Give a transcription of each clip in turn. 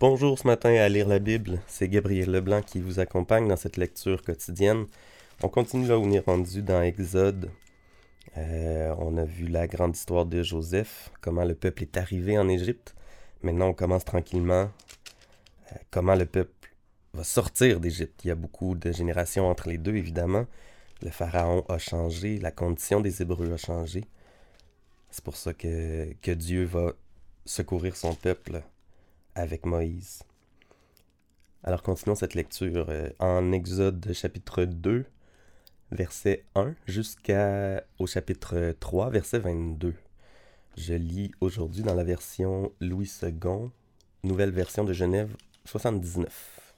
Bonjour ce matin à lire la Bible, c'est Gabriel Leblanc qui vous accompagne dans cette lecture quotidienne. On continue là où on est rendu dans Exode. Euh, on a vu la grande histoire de Joseph, comment le peuple est arrivé en Égypte. Maintenant on commence tranquillement euh, comment le peuple va sortir d'Égypte. Il y a beaucoup de générations entre les deux évidemment. Le pharaon a changé, la condition des Hébreux a changé. C'est pour ça que, que Dieu va secourir son peuple avec Moïse. Alors continuons cette lecture euh, en Exode chapitre 2, verset 1 jusqu'au chapitre 3, verset 22. Je lis aujourd'hui dans la version Louis II, nouvelle version de Genève 79.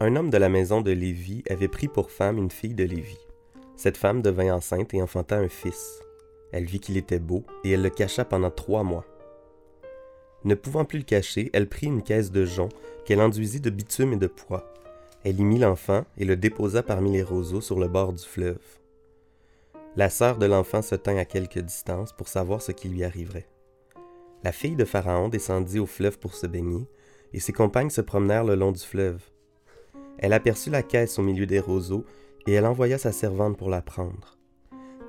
Un homme de la maison de Lévi avait pris pour femme une fille de Lévi. Cette femme devint enceinte et enfanta un fils. Elle vit qu'il était beau, et elle le cacha pendant trois mois. Ne pouvant plus le cacher, elle prit une caisse de jonc qu'elle enduisit de bitume et de poids. Elle y mit l'enfant et le déposa parmi les roseaux sur le bord du fleuve. La sœur de l'enfant se tint à quelque distance pour savoir ce qui lui arriverait. La fille de Pharaon descendit au fleuve pour se baigner, et ses compagnes se promenèrent le long du fleuve. Elle aperçut la caisse au milieu des roseaux, et elle envoya sa servante pour la prendre.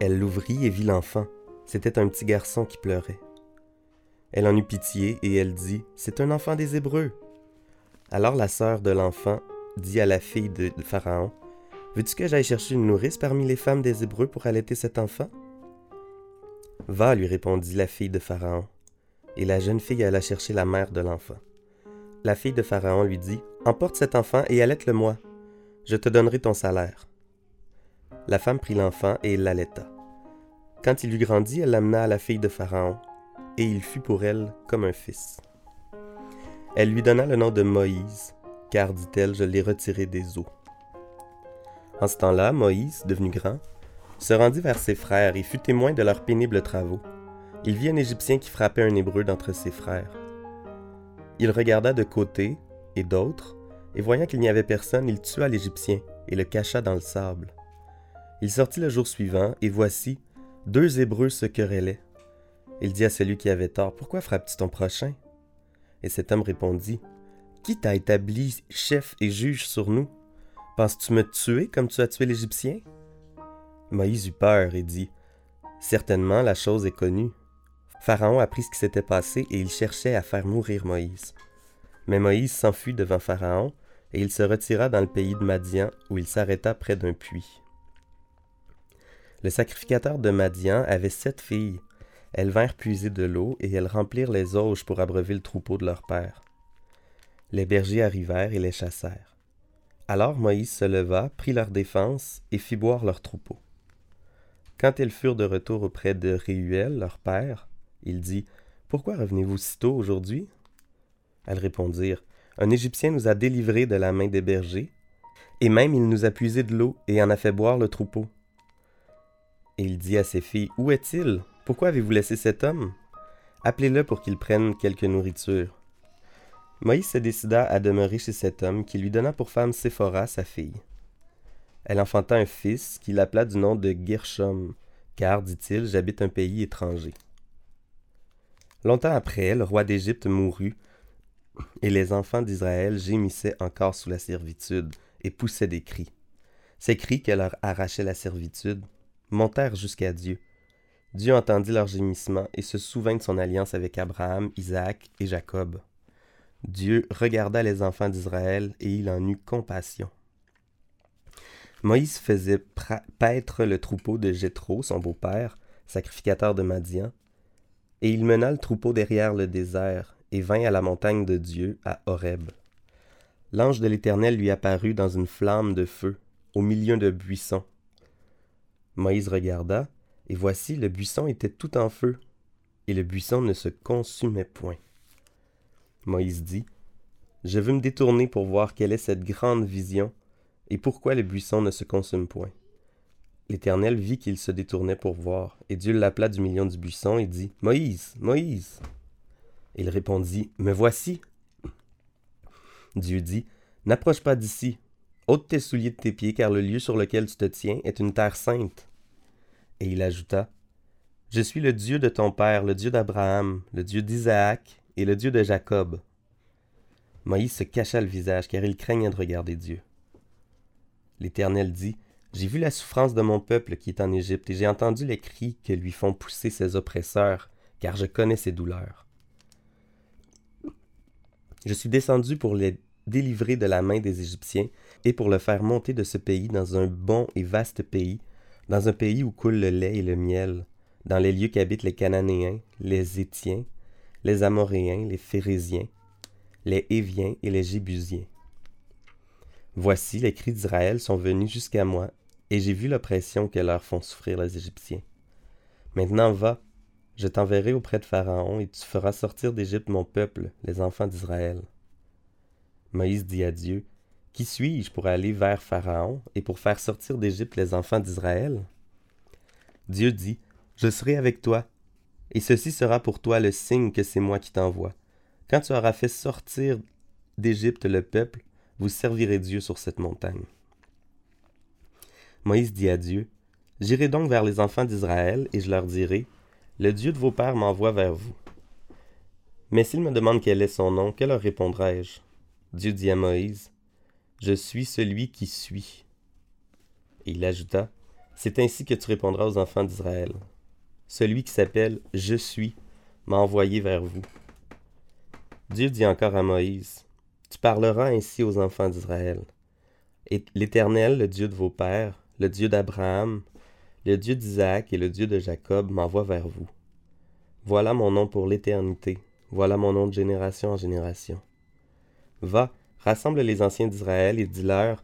Elle l'ouvrit et vit l'enfant. C'était un petit garçon qui pleurait. Elle en eut pitié et elle dit C'est un enfant des Hébreux. Alors la sœur de l'enfant dit à la fille de Pharaon Veux-tu que j'aille chercher une nourrice parmi les femmes des Hébreux pour allaiter cet enfant? Va, lui répondit la fille de Pharaon. Et la jeune fille alla chercher la mère de l'enfant. La fille de Pharaon lui dit Emporte cet enfant et allaite-le-moi. Je te donnerai ton salaire. La femme prit l'enfant et l'allaita. Quand il eut grandi, elle l'amena à la fille de Pharaon et il fut pour elle comme un fils. Elle lui donna le nom de Moïse, car, dit-elle, je l'ai retiré des eaux. En ce temps-là, Moïse, devenu grand, se rendit vers ses frères et fut témoin de leurs pénibles travaux. Il vit un Égyptien qui frappait un Hébreu d'entre ses frères. Il regarda de côté et d'autre, et voyant qu'il n'y avait personne, il tua l'Égyptien et le cacha dans le sable. Il sortit le jour suivant, et voici, deux Hébreux se querellaient. Il dit à celui qui avait tort, Pourquoi frappes-tu ton prochain Et cet homme répondit, Qui t'a établi chef et juge sur nous? Penses-tu me tuer comme tu as tué l'Égyptien Moïse eut peur et dit, Certainement la chose est connue. Pharaon apprit ce qui s'était passé et il cherchait à faire mourir Moïse. Mais Moïse s'enfuit devant Pharaon et il se retira dans le pays de Madian où il s'arrêta près d'un puits. Le sacrificateur de Madian avait sept filles elles vinrent puiser de l'eau, et elles remplirent les auges pour abreuver le troupeau de leur père. Les bergers arrivèrent et les chassèrent. Alors Moïse se leva, prit leur défense, et fit boire leur troupeau. Quand elles furent de retour auprès de Réuel, leur père, il dit Pourquoi revenez-vous si tôt aujourd'hui? Elles répondirent Un Égyptien nous a délivrés de la main des bergers, et même il nous a puisé de l'eau et en a fait boire le troupeau. Et il dit à ses filles Où est-il? Pourquoi avez-vous laissé cet homme? Appelez-le pour qu'il prenne quelque nourriture. Moïse se décida à demeurer chez cet homme qui lui donna pour femme Séphora, sa fille. Elle enfanta un fils qu'il appela du nom de Gershom, car, dit-il, j'habite un pays étranger. Longtemps après, le roi d'Égypte mourut, et les enfants d'Israël gémissaient encore sous la servitude et poussaient des cris. Ces cris que leur arrachait la servitude montèrent jusqu'à Dieu, Dieu entendit leurs gémissements et se souvint de son alliance avec Abraham, Isaac et Jacob. Dieu regarda les enfants d'Israël et il en eut compassion. Moïse faisait paître le troupeau de Jéthro, son beau-père, sacrificateur de Madian, et il mena le troupeau derrière le désert et vint à la montagne de Dieu, à Horeb. L'ange de l'Éternel lui apparut dans une flamme de feu, au milieu de buissons. Moïse regarda, et voici le buisson était tout en feu, et le buisson ne se consumait point. Moïse dit, Je veux me détourner pour voir quelle est cette grande vision, et pourquoi le buisson ne se consume point. L'Éternel vit qu'il se détournait pour voir, et Dieu l'appela du milieu du buisson et dit, Moïse, Moïse. Il répondit, Me voici. Dieu dit, N'approche pas d'ici, ôte tes souliers de tes pieds, car le lieu sur lequel tu te tiens est une terre sainte. Et il ajouta Je suis le Dieu de ton père, le Dieu d'Abraham, le Dieu d'Isaac et le Dieu de Jacob. Moïse se cacha le visage, car il craignait de regarder Dieu. L'Éternel dit, J'ai vu la souffrance de mon peuple qui est en Égypte, et j'ai entendu les cris que lui font pousser ses oppresseurs, car je connais ses douleurs. Je suis descendu pour les délivrer de la main des Égyptiens, et pour le faire monter de ce pays dans un bon et vaste pays, dans un pays où coule le lait et le miel, dans les lieux qu'habitent les Cananéens, les Étiens, les Amoréens, les Phérésiens, les Éviens et les Jébusiens. Voici, les cris d'Israël sont venus jusqu'à moi, et j'ai vu l'oppression que leur font souffrir les Égyptiens. Maintenant va, je t'enverrai auprès de Pharaon, et tu feras sortir d'Égypte mon peuple, les enfants d'Israël. Moïse dit à Dieu, Qui suis-je pour aller vers Pharaon et pour faire sortir d'Égypte les enfants d'Israël? Dieu dit, Je serai avec toi, et ceci sera pour toi le signe que c'est moi qui t'envoie. Quand tu auras fait sortir d'Égypte le peuple, vous servirez Dieu sur cette montagne. Moïse dit à Dieu, J'irai donc vers les enfants d'Israël, et je leur dirai, Le Dieu de vos pères m'envoie vers vous. Mais s'ils me demandent quel est son nom, que leur répondrai-je? Dieu dit à Moïse, Je suis celui qui suis. Et il ajouta, C'est ainsi que tu répondras aux enfants d'Israël. Celui qui s'appelle Je suis m'a envoyé vers vous. Dieu dit encore à Moïse, Tu parleras ainsi aux enfants d'Israël. Et l'Éternel, le Dieu de vos pères, le Dieu d'Abraham, le Dieu d'Isaac et le Dieu de Jacob m'envoie vers vous. Voilà mon nom pour l'éternité, voilà mon nom de génération en génération. Va, rassemble les anciens d'Israël et dis-leur,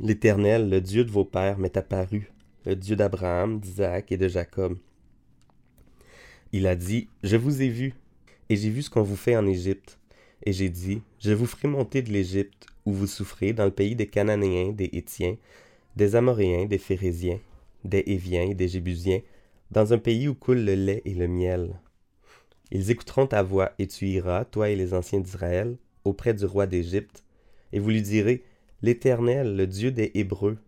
L'Éternel, le Dieu de vos pères, m'est apparu, le Dieu d'Abraham, d'Isaac et de Jacob. Il a dit, Je vous ai vu, et j'ai vu ce qu'on vous fait en Égypte. Et j'ai dit, je vous ferai monter de l'Égypte, où vous souffrez, dans le pays des Cananéens, des Hétiens, des Amoréens, des Phérésiens, des Éviens et des Jébusiens, dans un pays où coule le lait et le miel. Ils écouteront ta voix, et tu iras, toi et les anciens d'Israël, auprès du roi d'Égypte, et vous lui direz, L'Éternel, le Dieu des Hébreux,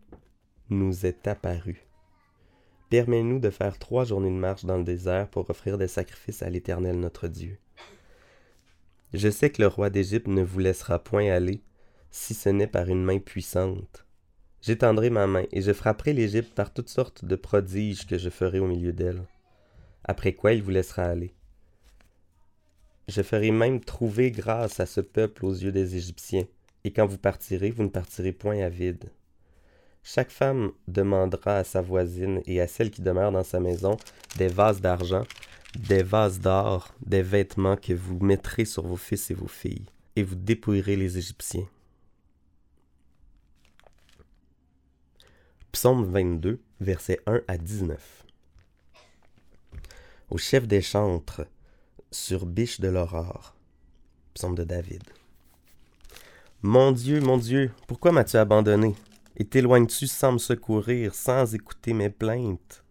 nous est apparu. Permets-nous de faire trois journées de marche dans le désert pour offrir des sacrifices à l'Éternel notre Dieu. Je sais que le roi d'Égypte ne vous laissera point aller, si ce n'est par une main puissante. J'étendrai ma main, et je frapperai l'Égypte par toutes sortes de prodiges que je ferai au milieu d'elle. Après quoi il vous laissera aller. Je ferai même trouver grâce à ce peuple aux yeux des Égyptiens, et quand vous partirez, vous ne partirez point à vide. Chaque femme demandera à sa voisine et à celle qui demeure dans sa maison des vases d'argent, des vases d'or, des vêtements que vous mettrez sur vos fils et vos filles, et vous dépouillerez les Égyptiens. Psaume 22, versets 1 à 19. Au chef des chantres, sur biche de l'aurore. Psaume de David. Mon Dieu, mon Dieu, pourquoi m'as-tu abandonné? Et t'éloignes-tu sans me secourir, sans écouter mes plaintes?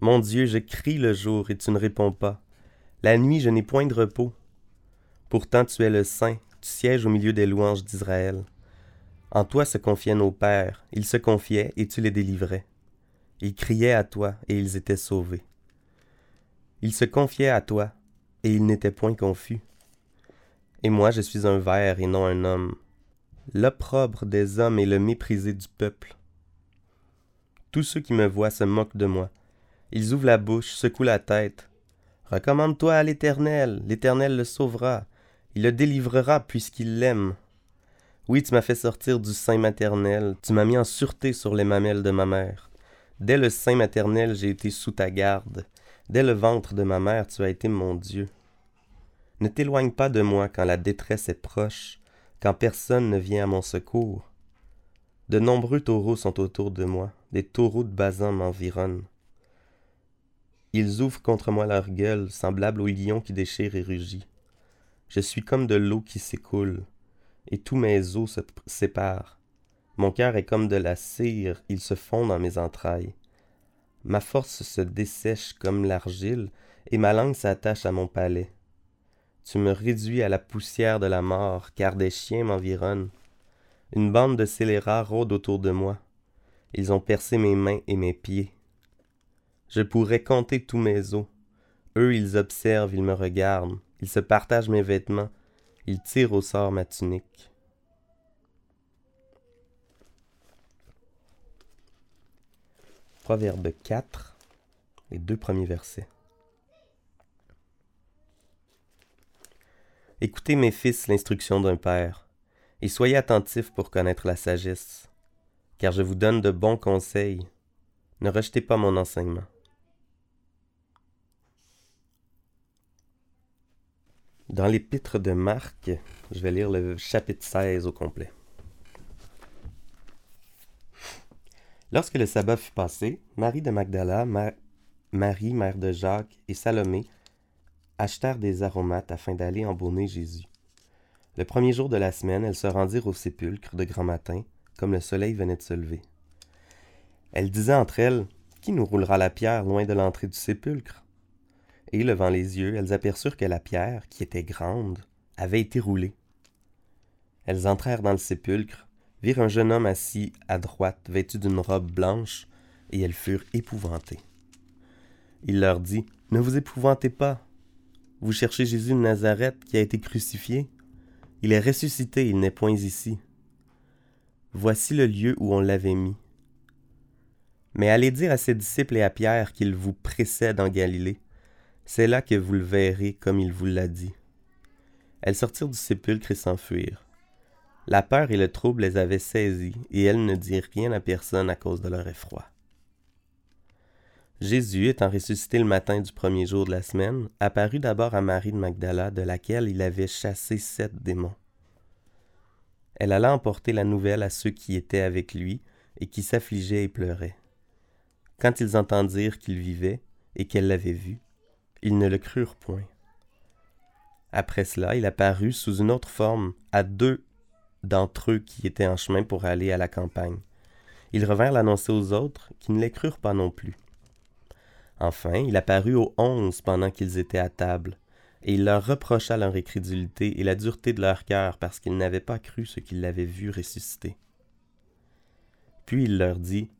Mon Dieu, je crie le jour et tu ne réponds pas. La nuit, je n'ai point de repos. Pourtant tu es le Saint, tu sièges au milieu des louanges d'Israël. En toi se confiaient nos pères, ils se confiaient et tu les délivrais. Ils criaient à toi et ils étaient sauvés. Ils se confiaient à toi et ils n'étaient point confus. Et moi je suis un ver et non un homme, l'opprobre des hommes et le méprisé du peuple. Tous ceux qui me voient se moquent de moi. Ils ouvrent la bouche, secouent la tête. Recommande-toi à l'Éternel, l'Éternel le sauvera, il le délivrera puisqu'il l'aime. Oui, tu m'as fait sortir du sein maternel, tu m'as mis en sûreté sur les mamelles de ma mère. Dès le sein maternel, j'ai été sous ta garde. Dès le ventre de ma mère, tu as été mon Dieu. Ne t'éloigne pas de moi quand la détresse est proche, quand personne ne vient à mon secours. De nombreux taureaux sont autour de moi, des taureaux de Bazan m'environnent. Ils ouvrent contre moi leur gueule, semblable au lion qui déchire et rugit. Je suis comme de l'eau qui s'écoule, et tous mes os se séparent. Mon cœur est comme de la cire, il se fond dans mes entrailles. Ma force se dessèche comme l'argile, et ma langue s'attache à mon palais. Tu me réduis à la poussière de la mort, car des chiens m'environnent. Une bande de scélérats rôde autour de moi. Ils ont percé mes mains et mes pieds. Je pourrais compter tous mes os. Eux, ils observent, ils me regardent, ils se partagent mes vêtements, ils tirent au sort ma tunique. Proverbe 4, les deux premiers versets. Écoutez, mes fils, l'instruction d'un père, et soyez attentifs pour connaître la sagesse, car je vous donne de bons conseils. Ne rejetez pas mon enseignement. Dans l'épître de Marc, je vais lire le chapitre 16 au complet. Lorsque le sabbat fut passé, Marie de Magdala, Marie, mère de Jacques, et Salomé achetèrent des aromates afin d'aller embaumer Jésus. Le premier jour de la semaine, elles se rendirent au sépulcre de grand matin, comme le soleil venait de se lever. Elles disaient entre elles Qui nous roulera la pierre loin de l'entrée du sépulcre Et, levant les yeux, elles aperçurent que la pierre, qui était grande, avait été roulée. Elles entrèrent dans le sépulcre, virent un jeune homme assis à droite, vêtu d'une robe blanche, et elles furent épouvantées. Il leur dit Ne vous épouvantez pas, vous cherchez Jésus de Nazareth qui a été crucifié. Il est ressuscité, il n'est point ici. Voici le lieu où on l'avait mis. Mais allez dire à ses disciples et à Pierre qu'il vous précède en Galilée. C'est là que vous le verrez comme il vous l'a dit. Elles sortirent du sépulcre et s'enfuirent. La peur et le trouble les avaient saisies, et elles ne dirent rien à personne à cause de leur effroi. Jésus, étant ressuscité le matin du premier jour de la semaine, apparut d'abord à Marie de Magdala, de laquelle il avait chassé sept démons. Elle alla emporter la nouvelle à ceux qui étaient avec lui et qui s'affligeaient et pleuraient. Quand ils entendirent qu'il vivait et qu'elle l'avait vu, ils ne le crurent point. Après cela, il apparut sous une autre forme à deux d'entre eux qui étaient en chemin pour aller à la campagne. Ils revinrent l'annoncer aux autres, qui ne les crurent pas non plus. Enfin, il apparut aux onze pendant qu'ils étaient à table, et il leur reprocha leur incrédulité et la dureté de leur cœur parce qu'ils n'avaient pas cru ce qu'ils l'avaient vu ressusciter. Puis il leur dit,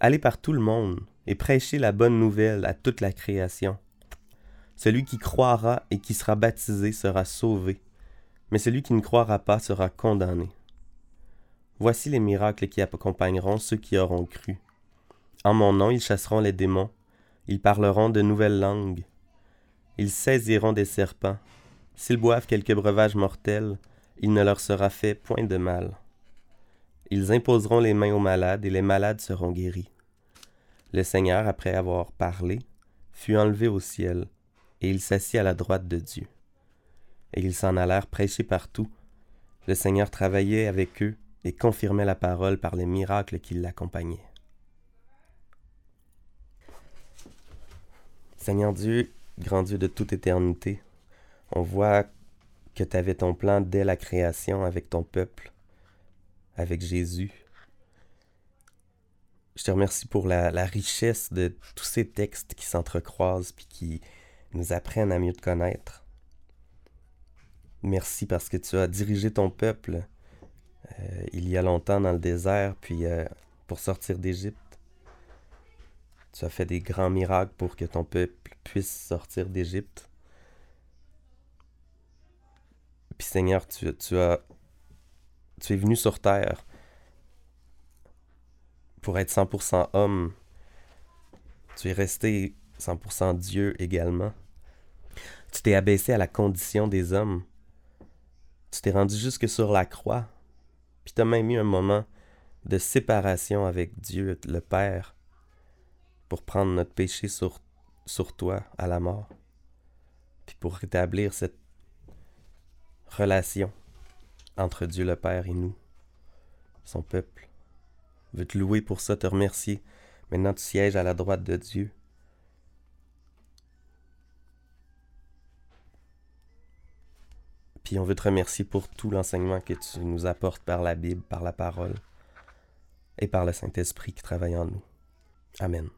Allez par tout le monde et prêchez la bonne nouvelle à toute la création. Celui qui croira et qui sera baptisé sera sauvé, mais celui qui ne croira pas sera condamné. Voici les miracles qui accompagneront ceux qui auront cru. En mon nom ils chasseront les démons, ils parleront de nouvelles langues. Ils saisiront des serpents. S'ils boivent quelques breuvages mortels, il ne leur sera fait point de mal. Ils imposeront les mains aux malades, et les malades seront guéris. Le Seigneur, après avoir parlé, fut enlevé au ciel, et il s'assit à la droite de Dieu. Et ils s'en allèrent prêcher partout. Le Seigneur travaillait avec eux et confirmait la parole par les miracles qui l'accompagnaient. Seigneur Dieu, grand Dieu de toute éternité, on voit que tu avais ton plan dès la création avec ton peuple, avec Jésus. Je te remercie pour la, richesse de tous ces textes qui s'entrecroisent puis qui nous apprennent à mieux te connaître. Merci parce que tu as dirigé ton peuple euh, il y a longtemps dans le désert, puis euh, pour sortir d'Égypte. Tu as fait des grands miracles pour que ton peuple puisse sortir d'Égypte. Puis Seigneur, tu, es venu sur terre pour être 100% homme. Tu es resté 100% Dieu également. Tu t'es abaissé à la condition des hommes. Tu t'es rendu jusque sur la croix. Puis tu as même eu un moment de séparation avec Dieu, le Père pour prendre notre péché sur, toi à la mort, puis pour rétablir cette relation entre Dieu le Père et nous, son peuple. Je veux te louer pour ça, te remercier. Maintenant, tu sièges à la droite de Dieu. Puis on veut te remercier pour tout l'enseignement que tu nous apportes par la Bible, par la parole et par le Saint-Esprit qui travaille en nous. Amen.